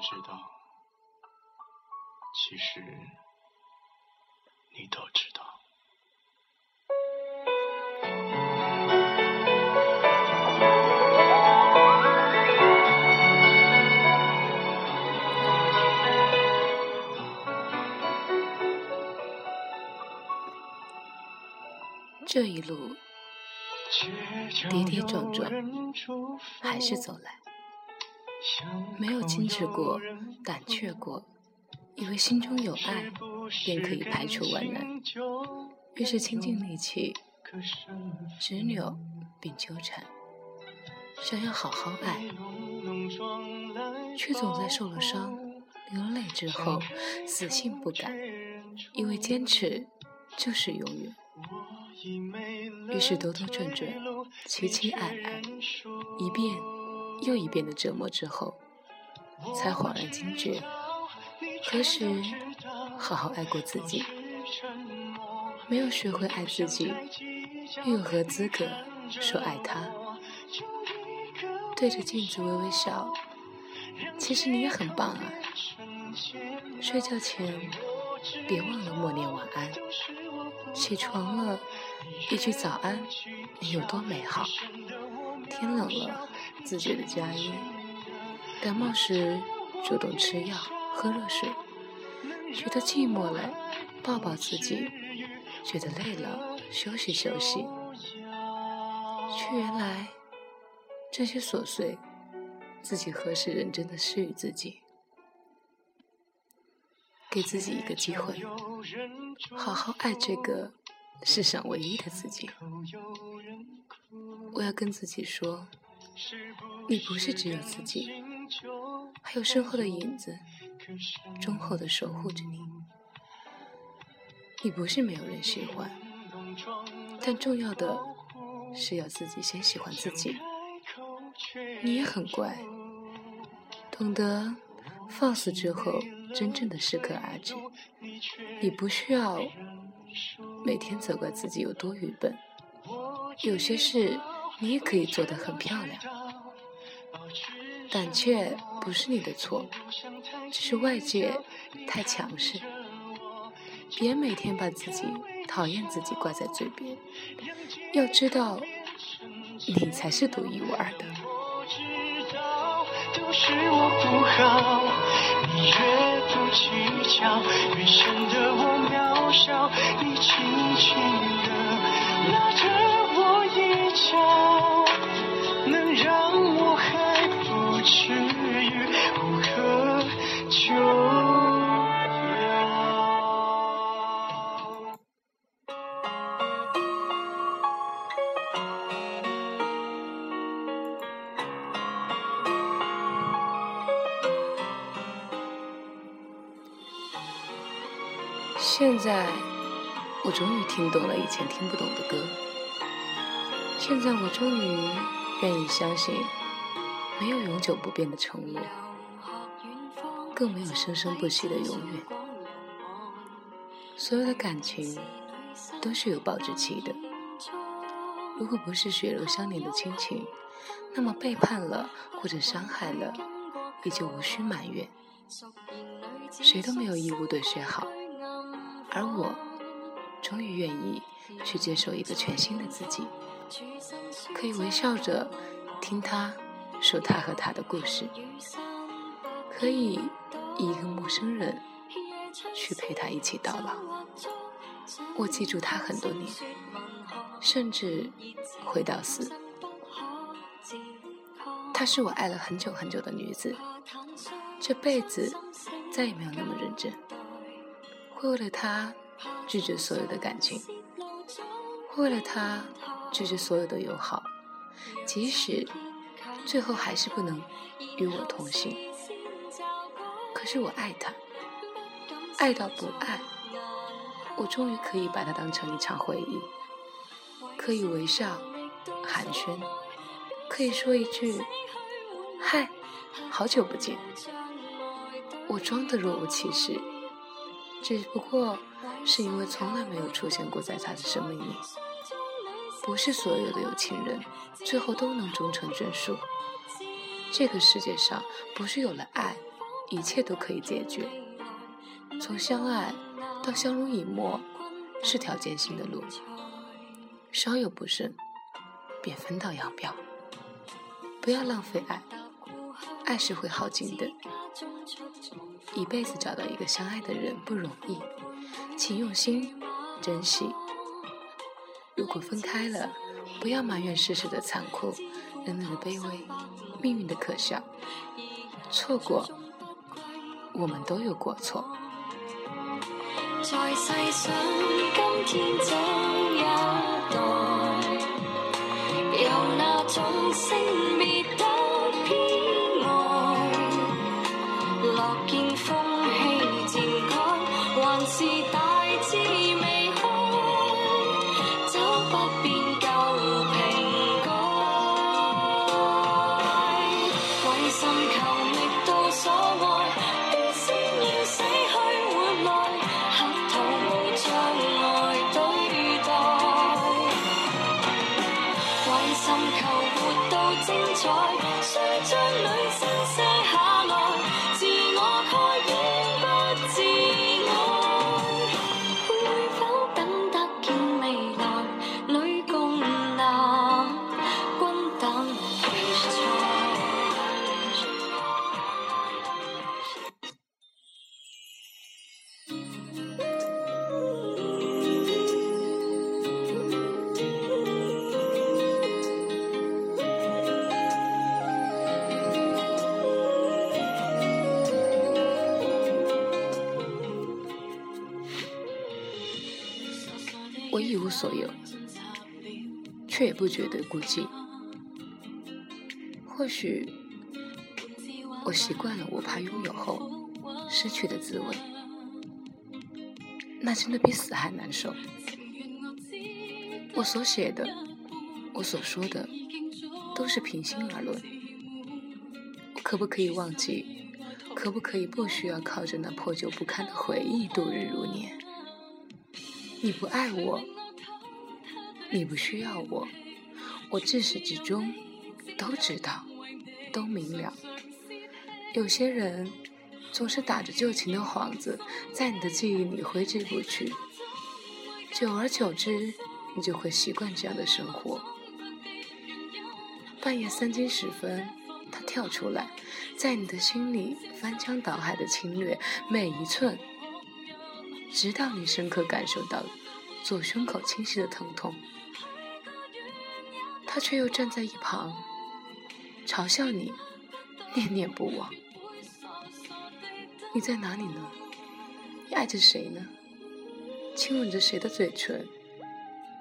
知道，其实你都知道。这一路跌跌撞撞，还是走来，没有矜持过，胆怯过，以为心中有爱便可以排除万难，于是倾尽力气执拗并纠缠，想要好好爱，却总在受了伤、流了泪之后死性不改，以为坚持就是永远。于是兜兜转转，期期爱爱，一遍又一遍的折磨之后，才恍然惊觉，何时好好爱过自己？没有学会爱自己，又有何资格说爱他？对着镜子微微笑，其实你也很棒啊！睡觉前别忘了默念晚安。起床了，一句早安，你有多美好？天冷了，自觉的加衣；感冒时，主动吃药、喝热水；觉得寂寞了，抱抱自己；觉得累了，休息休息。却原来，这些琐碎，自己何时认真的施予自己？给自己一个机会，好好爱这个世上唯一的自己。我要跟自己说，你不是只有自己，还有身后的影子，忠厚的守护着你。你不是没有人喜欢，但重要的是要自己先喜欢自己。你也很乖，懂得放肆之后。真正的适可而止，你不需要每天责怪自己有多愚笨。有些事你也可以做得很漂亮。胆怯不是你的错，只是外界太强势。别每天把自己讨厌自己挂在嘴边，要知道，你才是独一无二的。你越不计较，越显得我渺小。你轻轻地拉着我衣角，能让我还不至于无可救。现在，我终于听懂了以前听不懂的歌。现在，我终于愿意相信，没有永久不变的承诺，更没有生生不息的永远。所有的感情都是有保质期的。如果不是血肉相连的亲情，那么背叛了或者伤害了，也就无需埋怨。谁都没有义务对谁好。而我终于愿意去接受一个全新的自己，可以微笑着听他说他和他的故事，可以以一个陌生人去陪他一起到老。我记住他很多年，甚至回到死。她是我爱了很久很久的女子，这辈子再也没有那么认真。会为了他拒绝所有的感情，会为了他拒绝所有的友好，即使最后还是不能与我同行。可是我爱他，爱到不爱，我终于可以把他当成一场回忆，可以微笑寒暄，可以说一句“嗨，好久不见”。我装的若无其事。只不过是因为从来没有出现过在他的生命里。不是所有的有情人最后都能终成眷属。这个世界上不是有了爱，一切都可以解决。从相爱到相濡以沫，是条艰辛的路。稍有不慎，便分道扬镳。不要浪费爱，爱是会耗尽的。一辈子找到一个相爱的人不容易，请用心珍惜。如果分开了，不要埋怨世事的残酷，人们的卑微，命运的可笑。错过，我们都有过错。在世上，今天这一代，有那种性别所有，却也不觉得孤寂。或许我习惯了我怕拥有后失去的滋味，那真的比死还难受。我所写的，我所说的，都是平心而论。我可不可以忘记？可不可以不需要靠着那破旧不堪的回忆度日如年？你不爱我，你不需要我，我自始至终都知道，都明了。有些人总是打着旧情的幌子，在你的记忆里挥之不去，久而久之，你就会习惯这样的生活。半夜三更时分，他跳出来，在你的心里翻江倒海的侵略每一寸。直到你深刻感受到左胸口清晰的疼痛，他却又站在一旁嘲笑你，念念不忘。你在哪里呢？你爱着谁呢？亲吻着谁的嘴唇？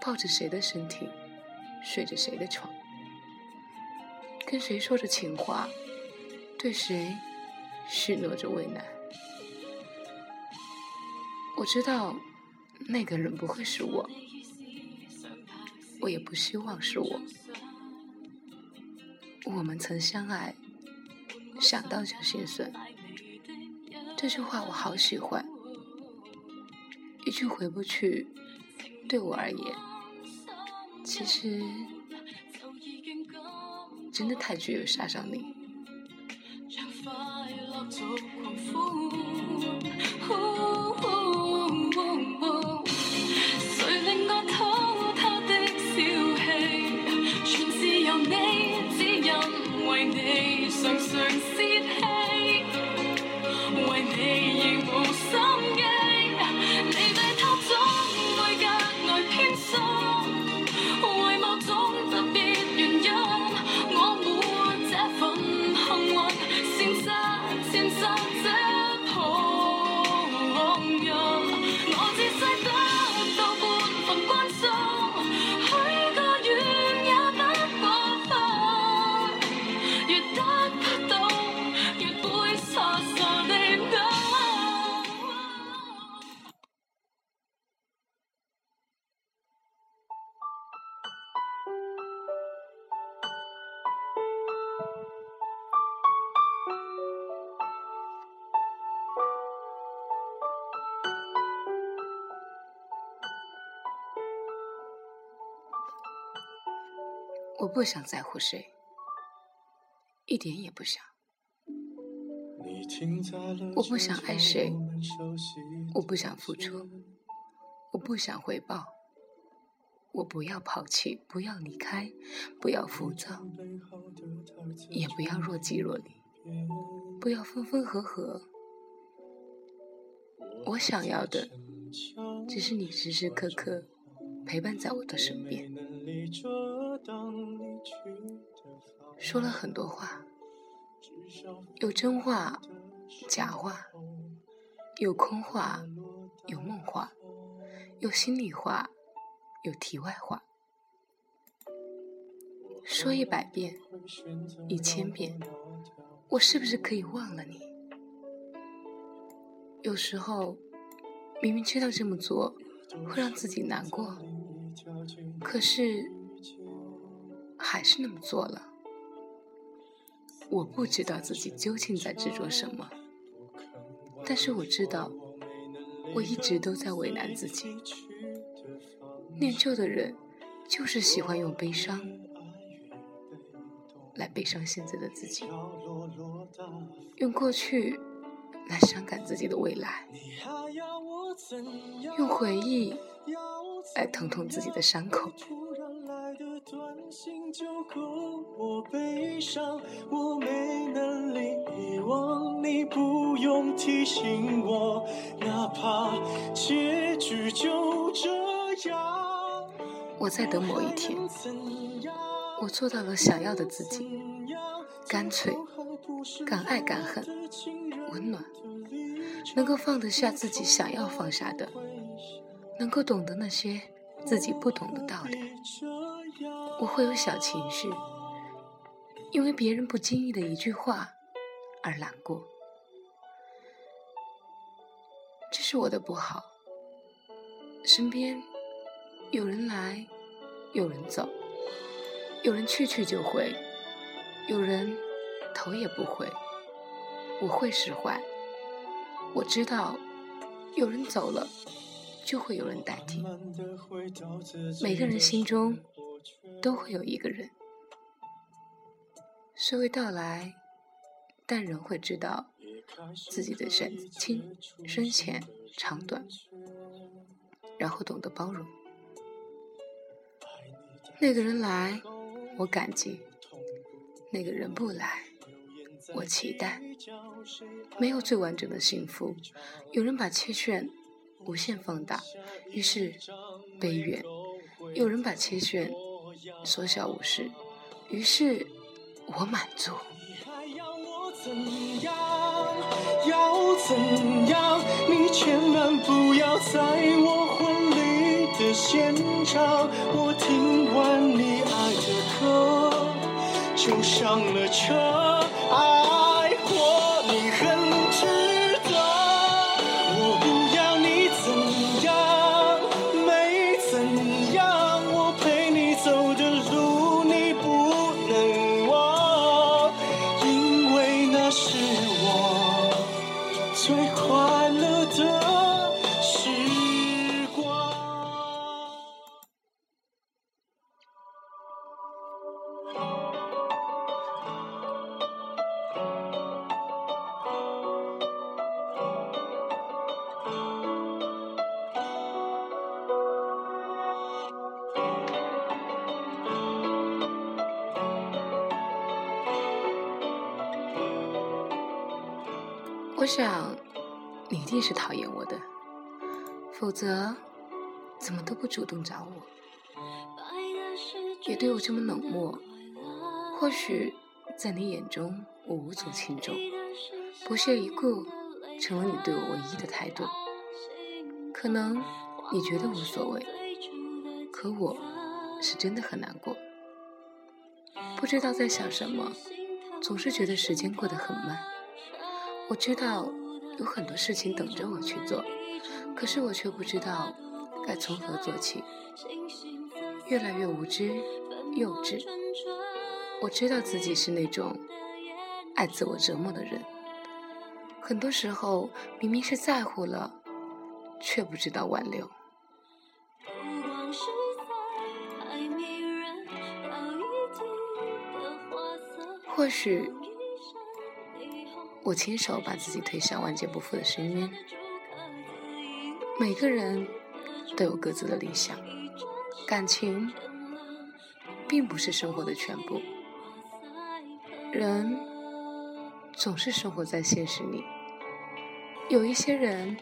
抱着谁的身体？睡着谁的床？跟谁说着情话？对谁许诺着未来？我知道，那个人不会是我，我也不希望是我。我们曾相爱，想到就心酸。这句话我好喜欢，一句回不去，对我而言，其实真的太具有杀伤力。我不想在乎谁，一点也不想。我不想爱谁，我不想付出，我不想回报，我不要抛弃，不要离开，不要浮躁，也不要若即若离，不要分分合合。我想要的，只是你时时刻刻陪伴在我的身边。说了很多话，有真话，假话，有空话，有梦话，有心里话，有题外话。说一百遍，一千遍，我是不是可以忘了你？有时候，明明知道这么做会让自己难过，可是还是那么做了。我不知道自己究竟在执着什么，但是我知道，我一直都在为难自己。念旧的人，就是喜欢用悲伤来悲伤现在的自己，用过去来伤感自己的未来，用回忆来疼痛自己的伤口。心就够我悲伤，我没能力遗忘你，不用提醒我，哪怕结局就这样。我在等某一天，我做到了想要的自己，干脆，敢爱敢恨，温暖，能够放得下自己想要放下的，能够懂得那些自己不懂的道理。我会有小情绪，因为别人不经意的一句话而难过，这是我的不好。身边有人来，有人走，有人去去就回，有人头也不回。我会释怀，我知道有人走了，就会有人代替。每个人心中。都会有一个人，虽未到来，但仍会知道自己的深轻深浅长短，然后懂得包容。那个人来，我感激；那个人不来，我期待。没有最完整的幸福，有人把切炫无限放大，于是悲怨；有人把切炫。缩小无视，于是我满足。要怎样？你千万不要在我婚礼的现场。我听完你爱的歌，就上了车。我想，你一定是讨厌我的，否则怎么都不主动找我，也对我这么冷漠。或许在你眼中我无足轻重，不屑一顾成了你对我唯一的态度。可能你觉得无所谓，可我是真的很难过，不知道在想什么，总是觉得时间过得很慢。我知道有很多事情等着我去做，可是我却不知道该从何做起，越来越无知、幼稚。我知道自己是那种爱自我折磨的人，很多时候明明是在乎了，却不知道挽留。或许。我亲手把自己推向万劫不复的深渊。每个人都有各自的理想，感情并不是生活的全部。人总是生活在现实里，有一些人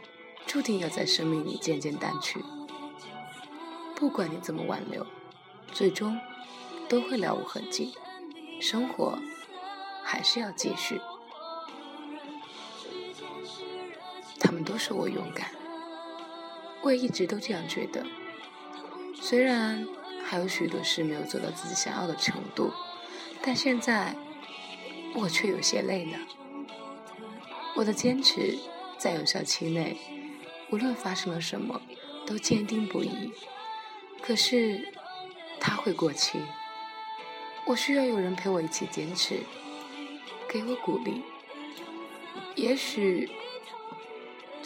注定要在生命里渐渐淡去。不管你怎么挽留，最终都会了无痕迹。生活还是要继续。们都说我勇敢，我也一直都这样觉得。虽然还有许多事没有做到自己想要的程度，但现在我却有些累了。我的坚持在有效期内，无论发生了什么，都坚定不移。可是它会过期。我需要有人陪我一起坚持，给我鼓励。也许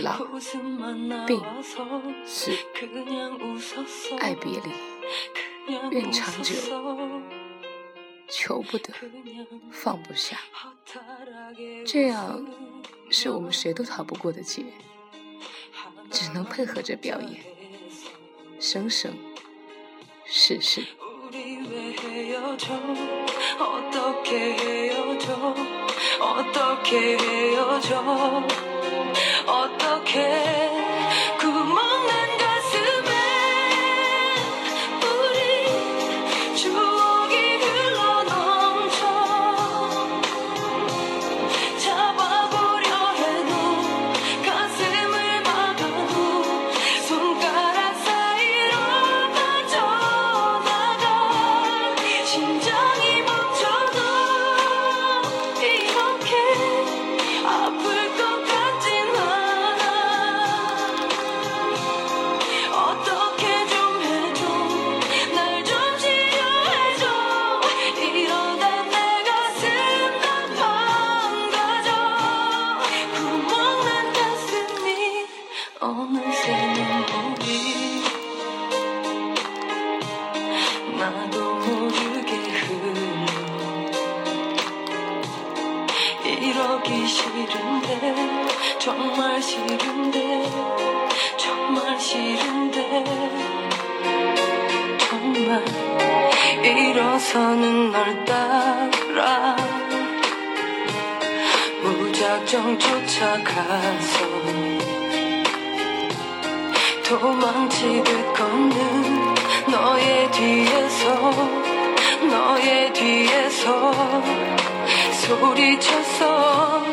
老、病、死、爱别离、愿长久、求不得、放不下，这样是我们谁都逃不过的劫，只能配合着表演，生生世世。 어 무작정 쫓아가서 도망치듯 걷는 너의 뒤에서 너의 뒤에서 소리쳐서